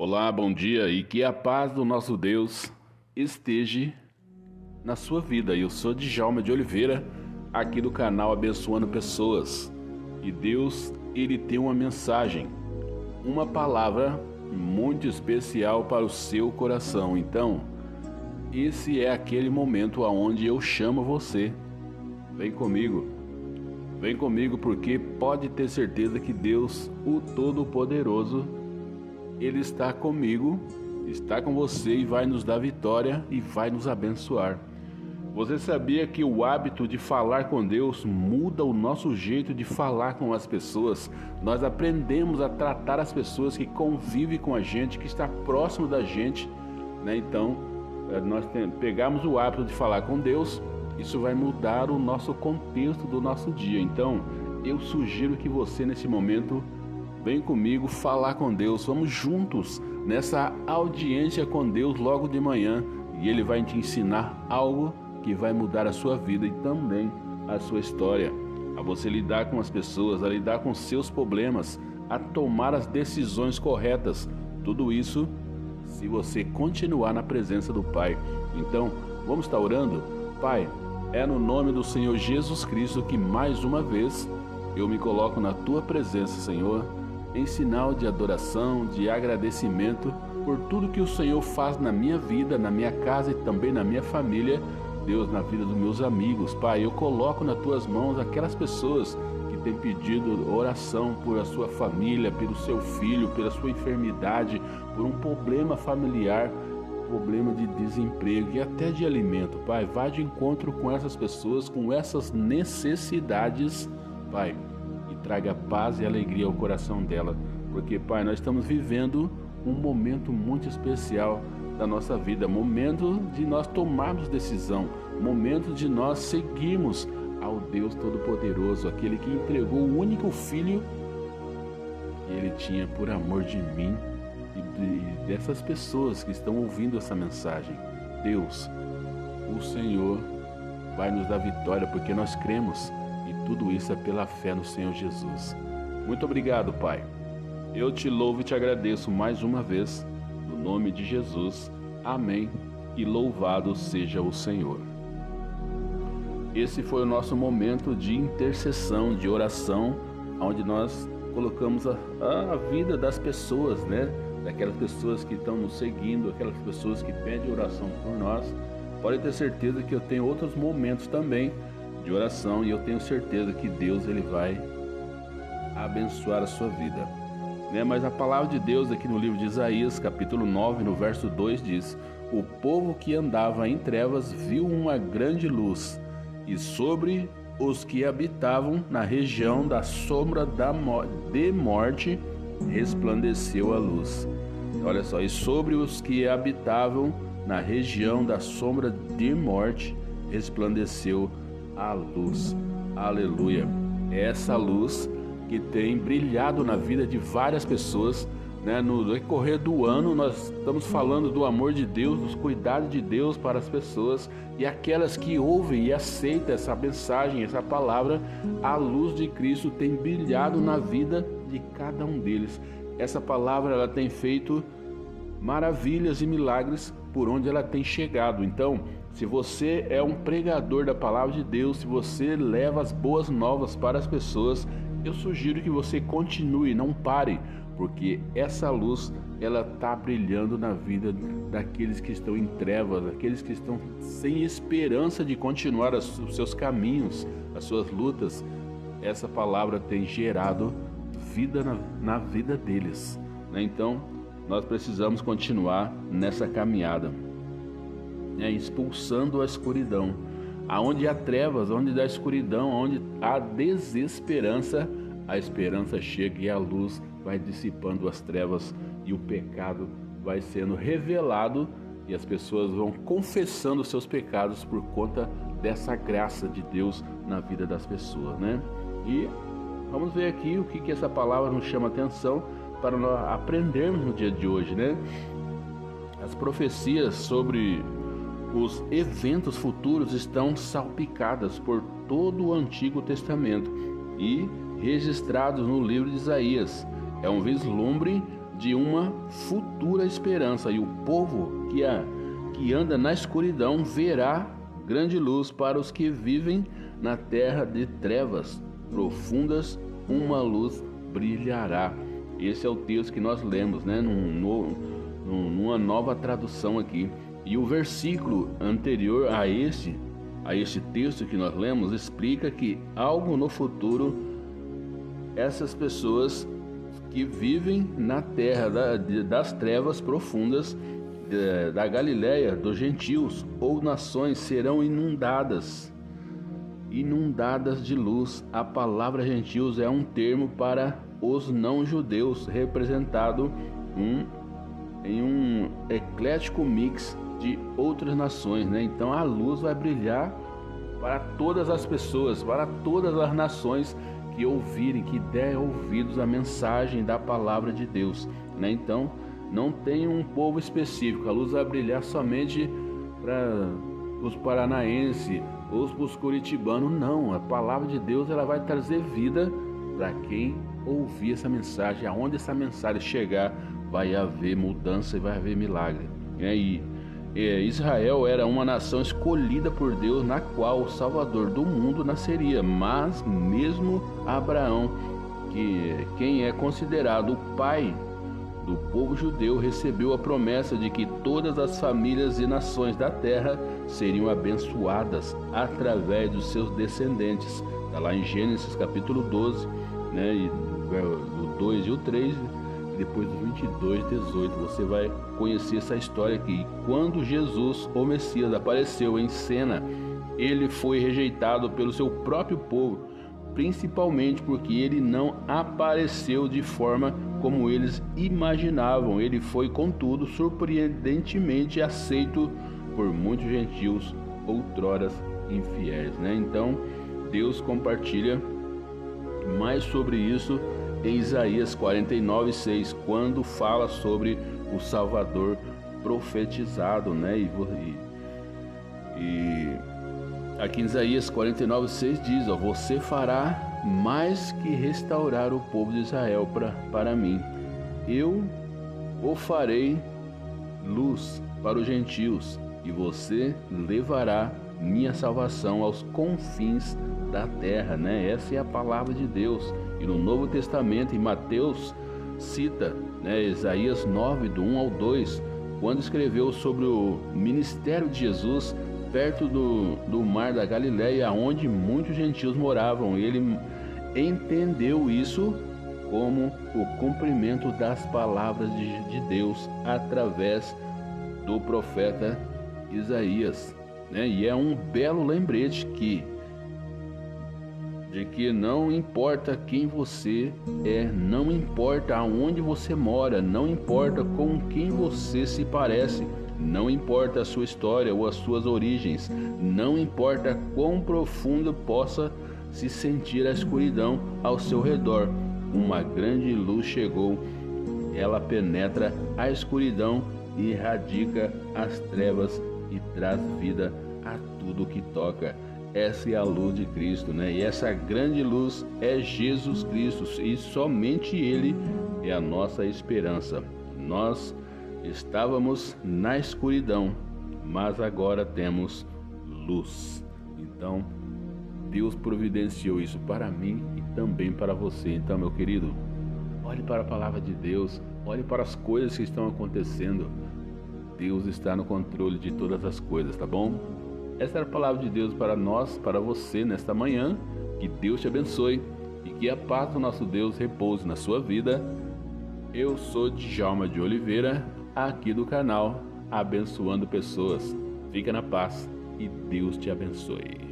Olá, bom dia e que a paz do nosso Deus esteja na sua vida. Eu sou Djalma de Oliveira, aqui do canal Abençoando Pessoas. E Deus, ele tem uma mensagem, uma palavra muito especial para o seu coração. Então, esse é aquele momento aonde eu chamo você. Vem comigo. Vem comigo porque pode ter certeza que Deus, o Todo-Poderoso, ele está comigo, está com você e vai nos dar vitória e vai nos abençoar. Você sabia que o hábito de falar com Deus muda o nosso jeito de falar com as pessoas? Nós aprendemos a tratar as pessoas que convivem com a gente, que está próximo da gente, né? Então, eh, nós pegamos o hábito de falar com Deus, isso vai mudar o nosso contexto do nosso dia. Então, eu sugiro que você nesse momento Vem comigo falar com Deus. Vamos juntos nessa audiência com Deus logo de manhã e Ele vai te ensinar algo que vai mudar a sua vida e também a sua história. A você lidar com as pessoas, a lidar com seus problemas, a tomar as decisões corretas. Tudo isso se você continuar na presença do Pai. Então, vamos estar orando? Pai, é no nome do Senhor Jesus Cristo que mais uma vez eu me coloco na tua presença, Senhor em sinal de adoração, de agradecimento por tudo que o Senhor faz na minha vida, na minha casa e também na minha família, Deus, na vida dos meus amigos. Pai, eu coloco nas tuas mãos aquelas pessoas que têm pedido oração por a sua família, pelo seu filho, pela sua enfermidade, por um problema familiar, problema de desemprego e até de alimento. Pai, vá de encontro com essas pessoas, com essas necessidades, Pai traga paz e alegria ao coração dela, porque, Pai, nós estamos vivendo um momento muito especial da nossa vida, momento de nós tomarmos decisão, momento de nós seguirmos ao Deus Todo-Poderoso, aquele que entregou o único filho que ele tinha por amor de mim e dessas pessoas que estão ouvindo essa mensagem. Deus, o Senhor vai nos dar vitória porque nós cremos tudo isso é pela fé no Senhor Jesus. Muito obrigado, Pai. Eu te louvo e te agradeço mais uma vez, no nome de Jesus. Amém. E louvado seja o Senhor. Esse foi o nosso momento de intercessão, de oração, onde nós colocamos a, a vida das pessoas, né? Daquelas pessoas que estão nos seguindo, aquelas pessoas que pedem oração por nós. Pode ter certeza que eu tenho outros momentos também de oração e eu tenho certeza que Deus ele vai abençoar a sua vida. Né? Mas a palavra de Deus aqui no livro de Isaías, capítulo 9, no verso 2 diz: O povo que andava em trevas viu uma grande luz, e sobre os que habitavam na região da sombra da mo de morte resplandeceu a luz. Olha só, e sobre os que habitavam na região da sombra de morte resplandeceu a luz. Aleluia. É essa luz que tem brilhado na vida de várias pessoas. Né? No decorrer do ano, nós estamos falando do amor de Deus, dos cuidados de Deus para as pessoas e aquelas que ouvem e aceitam essa mensagem, essa palavra, a luz de Cristo tem brilhado na vida de cada um deles. Essa palavra ela tem feito maravilhas e milagres por onde ela tem chegado. Então, se você é um pregador da palavra de Deus, se você leva as boas novas para as pessoas, eu sugiro que você continue, não pare, porque essa luz ela está brilhando na vida daqueles que estão em trevas, daqueles que estão sem esperança de continuar os seus caminhos, as suas lutas. Essa palavra tem gerado vida na, na vida deles. Né? Então, nós precisamos continuar nessa caminhada, né? expulsando a escuridão. Aonde há trevas, onde há escuridão, onde há desesperança, a esperança chega e a luz vai dissipando as trevas e o pecado vai sendo revelado e as pessoas vão confessando seus pecados por conta dessa graça de Deus na vida das pessoas, né? E vamos ver aqui o que, que essa palavra nos chama atenção para nós aprendermos no dia de hoje, né? As profecias sobre os eventos futuros estão salpicadas por todo o Antigo Testamento e registrados no livro de Isaías. É um vislumbre de uma futura esperança e o povo que, a, que anda na escuridão verá grande luz para os que vivem na terra de trevas profundas, uma luz brilhará. Esse é o texto que nós lemos, né? Num, num, numa nova tradução aqui. E o versículo anterior a este, a este texto que nós lemos, explica que algo no futuro essas pessoas que vivem na terra da, das trevas profundas da Galiléia, dos gentios ou nações serão inundadas, inundadas de luz. A palavra gentios é um termo para os não-judeus, representado um, em um eclético mix de outras nações, né? Então a luz vai brilhar para todas as pessoas, para todas as nações que ouvirem, que der ouvidos à mensagem da palavra de Deus, né? Então não tem um povo específico, a luz vai brilhar somente para os paranaenses, ou os curitibanos, não. A palavra de Deus ela vai trazer vida para quem ouvir essa mensagem. Aonde essa mensagem chegar, vai haver mudança e vai haver milagre. E aí, é, Israel era uma nação escolhida por Deus, na qual o Salvador do mundo nasceria. Mas mesmo Abraão, que quem é considerado o pai do povo judeu, recebeu a promessa de que todas as famílias e nações da terra seriam abençoadas através dos seus descendentes. Está lá em Gênesis capítulo 12, né? E o 2 e o 3 depois do 22, 18, você vai conhecer essa história aqui. Quando Jesus, o Messias, apareceu em cena, ele foi rejeitado pelo seu próprio povo, principalmente porque ele não apareceu de forma como eles imaginavam. Ele foi, contudo, surpreendentemente aceito por muitos gentios outroras infiéis, né? Então, Deus compartilha mais sobre isso em Isaías 49, 6, quando fala sobre o Salvador profetizado, né? E, e, aqui em Isaías 49, 6 diz: ó, Você fará mais que restaurar o povo de Israel pra, para mim. Eu o farei luz para os gentios, e você levará minha salvação aos confins da terra, né? Essa é a palavra de Deus. E no Novo Testamento, em Mateus, cita né, Isaías 9, do 1 ao 2, quando escreveu sobre o ministério de Jesus perto do, do mar da Galiléia, onde muitos gentios moravam. Ele entendeu isso como o cumprimento das palavras de, de Deus através do profeta Isaías. Né? E é um belo lembrete que de que não importa quem você é, não importa aonde você mora, não importa com quem você se parece, não importa a sua história ou as suas origens, não importa quão profundo possa se sentir a escuridão ao seu redor, uma grande luz chegou. Ela penetra a escuridão e erradica as trevas e traz vida a tudo que toca. Essa é a luz de Cristo, né? E essa grande luz é Jesus Cristo e somente Ele é a nossa esperança. Nós estávamos na escuridão, mas agora temos luz. Então, Deus providenciou isso para mim e também para você. Então, meu querido, olhe para a palavra de Deus, olhe para as coisas que estão acontecendo. Deus está no controle de todas as coisas, tá bom? Essa era a palavra de Deus para nós, para você nesta manhã. Que Deus te abençoe e que a paz do nosso Deus repouse na sua vida. Eu sou Djalma de Oliveira, aqui do canal Abençoando Pessoas. Fica na paz e Deus te abençoe.